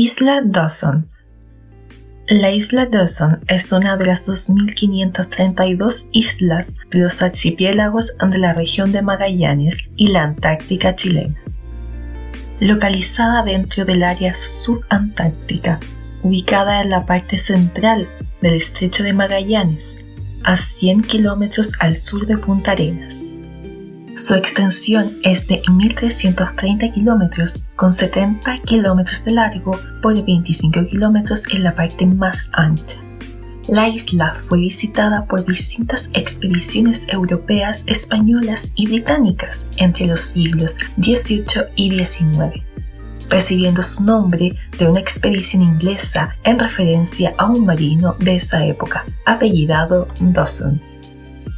Isla Dawson La isla Dawson es una de las 2.532 islas de los archipiélagos de la región de Magallanes y la Antártica chilena. Localizada dentro del área subantártica, ubicada en la parte central del estrecho de Magallanes, a 100 kilómetros al sur de Punta Arenas. Su extensión es de 1.330 kilómetros con 70 kilómetros de largo por 25 kilómetros en la parte más ancha. La isla fue visitada por distintas expediciones europeas, españolas y británicas entre los siglos XVIII y XIX, recibiendo su nombre de una expedición inglesa en referencia a un marino de esa época, apellidado Dawson.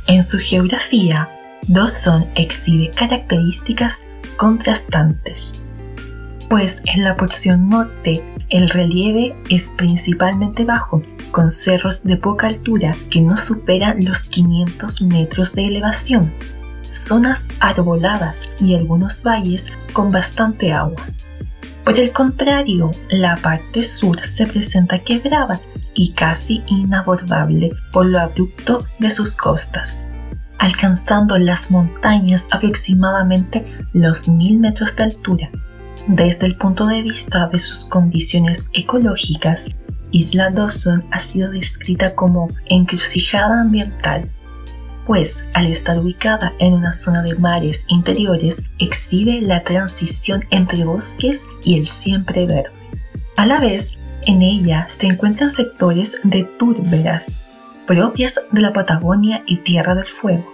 En su geografía, Dawson exhibe características contrastantes, pues en la porción norte el relieve es principalmente bajo, con cerros de poca altura que no superan los 500 metros de elevación, zonas arboladas y algunos valles con bastante agua. Por el contrario, la parte sur se presenta quebrada y casi inabordable por lo abrupto de sus costas alcanzando las montañas aproximadamente los mil metros de altura. Desde el punto de vista de sus condiciones ecológicas, Isla Dawson ha sido descrita como encrucijada ambiental, pues al estar ubicada en una zona de mares interiores exhibe la transición entre bosques y el siempre verde. A la vez, en ella se encuentran sectores de turberas propias de la Patagonia y Tierra del Fuego.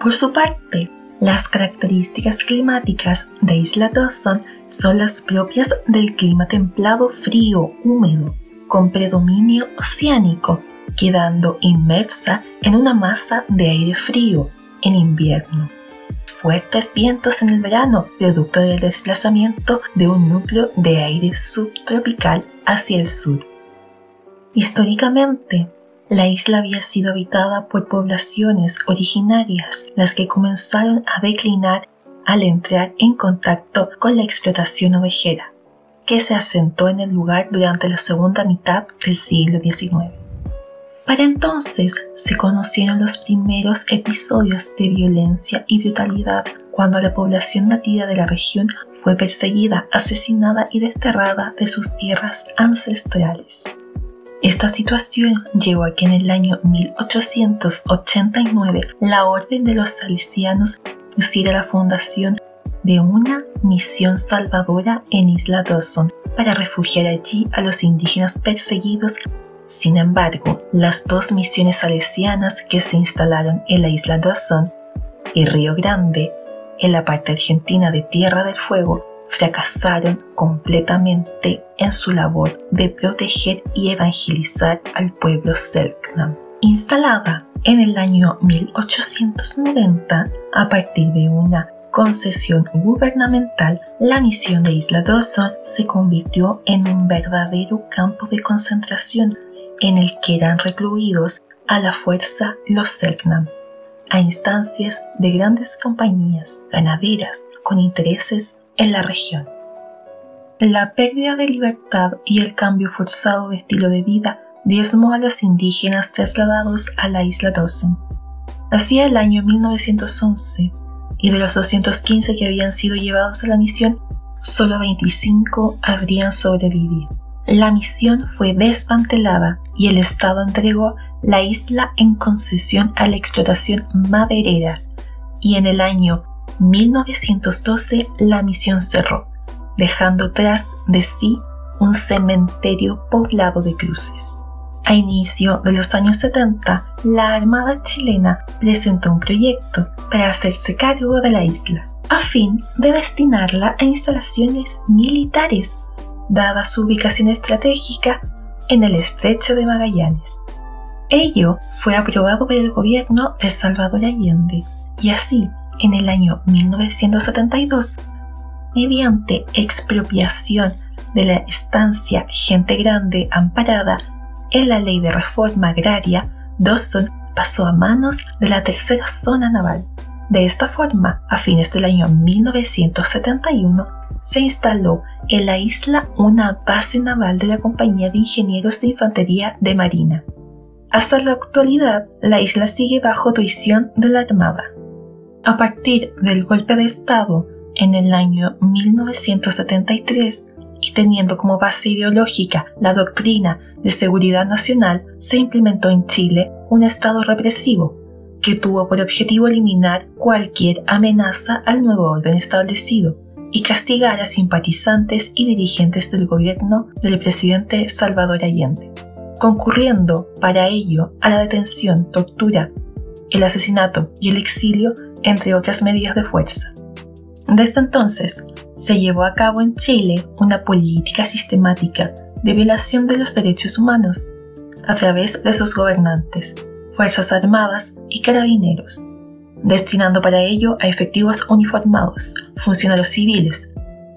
Por su parte, las características climáticas de Isla Dawson son las propias del clima templado frío húmedo, con predominio oceánico, quedando inmersa en una masa de aire frío en invierno. Fuertes vientos en el verano, producto del desplazamiento de un núcleo de aire subtropical hacia el sur. Históricamente, la isla había sido habitada por poblaciones originarias, las que comenzaron a declinar al entrar en contacto con la explotación ovejera, que se asentó en el lugar durante la segunda mitad del siglo XIX. Para entonces se conocieron los primeros episodios de violencia y brutalidad cuando la población nativa de la región fue perseguida, asesinada y desterrada de sus tierras ancestrales. Esta situación llevó a que en el año 1889 la Orden de los Salesianos pusiera la fundación de una misión salvadora en Isla Dawson para refugiar allí a los indígenas perseguidos. Sin embargo, las dos misiones salesianas que se instalaron en la Isla Dawson y Río Grande, en la parte argentina de Tierra del Fuego, fracasaron completamente en su labor de proteger y evangelizar al pueblo Selknam. Instalada en el año 1890 a partir de una concesión gubernamental, la misión de Isla Dawson se convirtió en un verdadero campo de concentración en el que eran recluidos a la fuerza los Selknam, a instancias de grandes compañías ganaderas con intereses en la región. La pérdida de libertad y el cambio forzado de estilo de vida diezmó a los indígenas trasladados a la isla Dawson. Hacía el año 1911 y de los 215 que habían sido llevados a la misión, solo 25 habrían sobrevivido. La misión fue desmantelada y el Estado entregó la isla en concesión a la explotación maderera y en el año 1912 la misión cerró, dejando tras de sí un cementerio poblado de cruces. A inicio de los años 70, la Armada chilena presentó un proyecto para hacerse cargo de la isla, a fin de destinarla a instalaciones militares, dada su ubicación estratégica en el estrecho de Magallanes. Ello fue aprobado por el gobierno de Salvador Allende y así, en el año 1972, mediante expropiación de la estancia Gente Grande amparada en la Ley de Reforma Agraria, Dawson pasó a manos de la Tercera Zona Naval. De esta forma, a fines del año 1971, se instaló en la isla una base naval de la Compañía de Ingenieros de Infantería de Marina. Hasta la actualidad, la isla sigue bajo tuición de la Armada. A partir del golpe de Estado en el año 1973 y teniendo como base ideológica la doctrina de seguridad nacional, se implementó en Chile un Estado represivo que tuvo por objetivo eliminar cualquier amenaza al nuevo orden establecido y castigar a simpatizantes y dirigentes del gobierno del presidente Salvador Allende, concurriendo para ello a la detención, tortura, el asesinato y el exilio, entre otras medidas de fuerza. Desde entonces, se llevó a cabo en Chile una política sistemática de violación de los derechos humanos a través de sus gobernantes, Fuerzas Armadas y Carabineros, destinando para ello a efectivos uniformados, funcionarios civiles,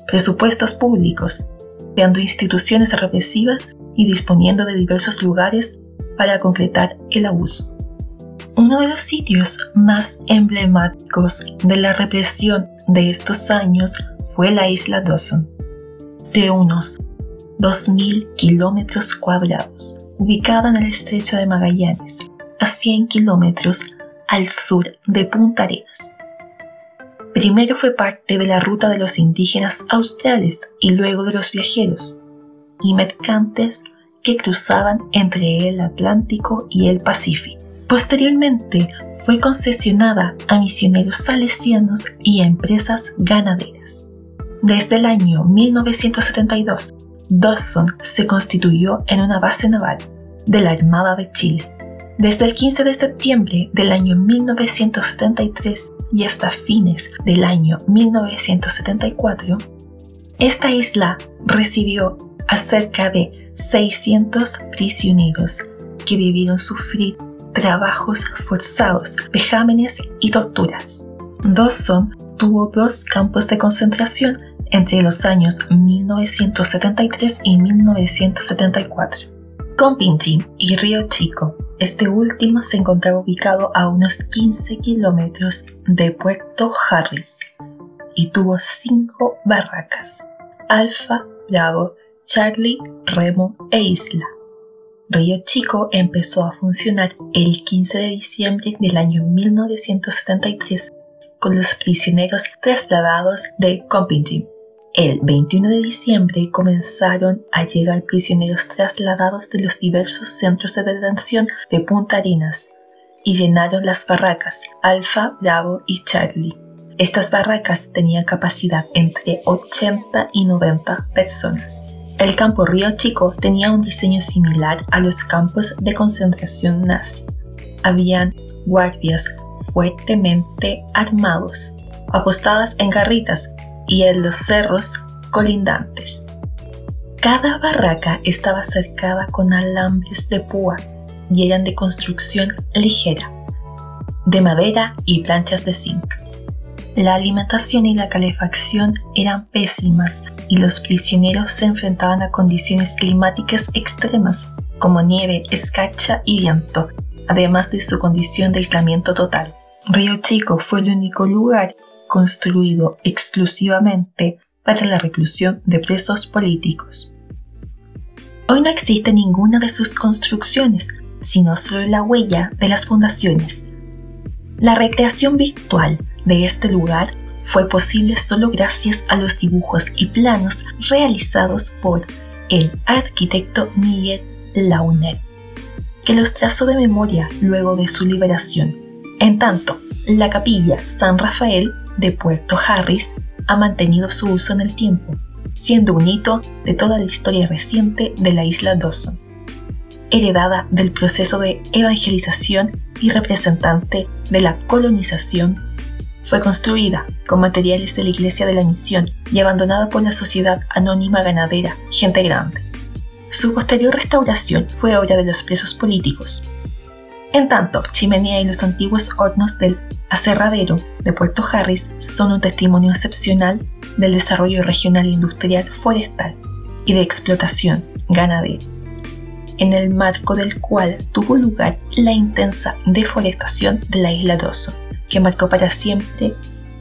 presupuestos públicos, creando instituciones represivas y disponiendo de diversos lugares para concretar el abuso. Uno de los sitios más emblemáticos de la represión de estos años fue la isla Dawson, de unos 2.000 kilómetros cuadrados, ubicada en el estrecho de Magallanes, a 100 kilómetros al sur de Punta Arenas. Primero fue parte de la ruta de los indígenas australes y luego de los viajeros y mercantes que cruzaban entre el Atlántico y el Pacífico. Posteriormente fue concesionada a misioneros salesianos y a empresas ganaderas. Desde el año 1972, Dawson se constituyó en una base naval de la Armada de Chile. Desde el 15 de septiembre del año 1973 y hasta fines del año 1974, esta isla recibió a cerca de 600 prisioneros que debieron sufrir trabajos forzados, vejámenes y torturas. Dawson tuvo dos campos de concentración entre los años 1973 y 1974. Compingin y Río Chico. Este último se encontraba ubicado a unos 15 kilómetros de Puerto Harris y tuvo cinco barracas: Alfa, Bravo, Charlie, Remo e Isla. Río Chico empezó a funcionar el 15 de diciembre del año 1973 con los prisioneros trasladados de Compingin. El 21 de diciembre comenzaron a llegar prisioneros trasladados de los diversos centros de detención de Punta Arenas y llenaron las barracas Alfa, Bravo y Charlie. Estas barracas tenían capacidad entre 80 y 90 personas. El campo Río Chico tenía un diseño similar a los campos de concentración nazi. Habían guardias fuertemente armados, apostadas en garritas y en los cerros colindantes. Cada barraca estaba cercada con alambres de púa y eran de construcción ligera, de madera y planchas de zinc. La alimentación y la calefacción eran pésimas y los prisioneros se enfrentaban a condiciones climáticas extremas como nieve, escarcha y viento, además de su condición de aislamiento total. Río Chico fue el único lugar construido exclusivamente para la reclusión de presos políticos. Hoy no existe ninguna de sus construcciones, sino solo la huella de las fundaciones. La recreación virtual de este lugar fue posible solo gracias a los dibujos y planos realizados por el arquitecto Miguel Launer, que los trazó de memoria luego de su liberación. En tanto, la capilla San Rafael de Puerto Harris ha mantenido su uso en el tiempo, siendo un hito de toda la historia reciente de la isla Dawson. Heredada del proceso de evangelización y representante de la colonización, fue construida con materiales de la Iglesia de la Misión y abandonada por la Sociedad Anónima Ganadera Gente Grande. Su posterior restauración fue obra de los presos políticos. En tanto, Chimenea y los antiguos hornos del aserradero de Puerto Harris son un testimonio excepcional del desarrollo regional industrial forestal y de explotación ganadera, en el marco del cual tuvo lugar la intensa deforestación de la isla Dawson, que marcó para siempre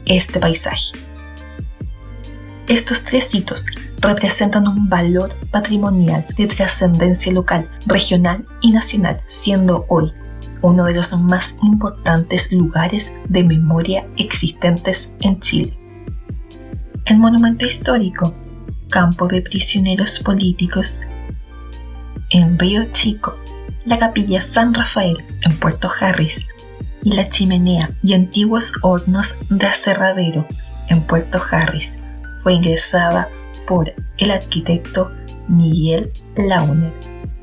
este paisaje. Estos tres hitos representan un valor patrimonial de trascendencia local, regional y nacional, siendo hoy uno de los más importantes lugares de memoria existentes en Chile. El monumento histórico, campo de prisioneros políticos en Río Chico, la capilla San Rafael en Puerto Harris y la chimenea y antiguos hornos de aserradero en Puerto Harris fue ingresada por el arquitecto Miguel Launer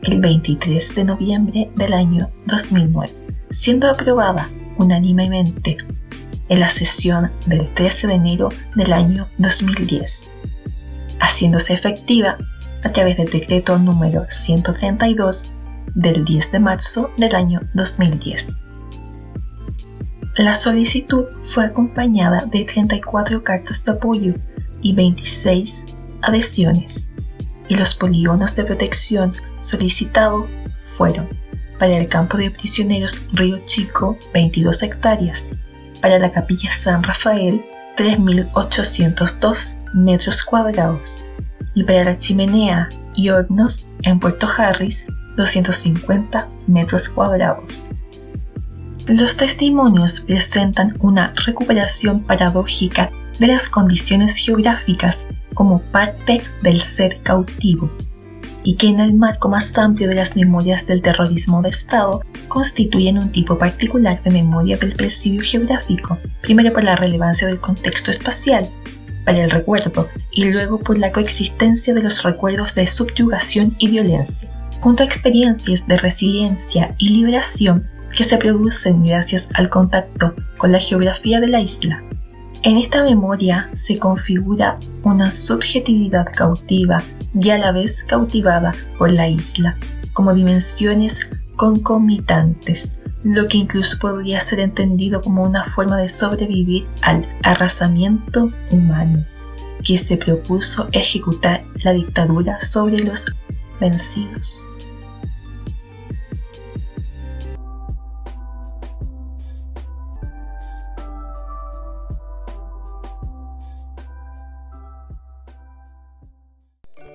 el 23 de noviembre del año 2009, siendo aprobada unánimemente en la sesión del 13 de enero del año 2010, haciéndose efectiva a través del decreto número 132 del 10 de marzo del año 2010. La solicitud fue acompañada de 34 cartas de apoyo y 26 adhesiones, y los polígonos de protección solicitados fueron para el campo de prisioneros Río Chico 22 hectáreas, para la capilla San Rafael 3.802 metros cuadrados y para la chimenea y hornos en Puerto Harris 250 metros cuadrados. Los testimonios presentan una recuperación paradójica de las condiciones geográficas como parte del ser cautivo, y que en el marco más amplio de las memorias del terrorismo de Estado constituyen un tipo particular de memoria del presidio geográfico, primero por la relevancia del contexto espacial para el recuerdo y luego por la coexistencia de los recuerdos de subyugación y violencia, junto a experiencias de resiliencia y liberación que se producen gracias al contacto con la geografía de la isla, en esta memoria se configura una subjetividad cautiva y a la vez cautivada por la isla, como dimensiones concomitantes, lo que incluso podría ser entendido como una forma de sobrevivir al arrasamiento humano que se propuso ejecutar la dictadura sobre los vencidos.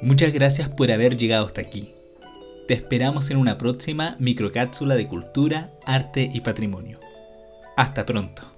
Muchas gracias por haber llegado hasta aquí. Te esperamos en una próxima microcápsula de cultura, arte y patrimonio. Hasta pronto.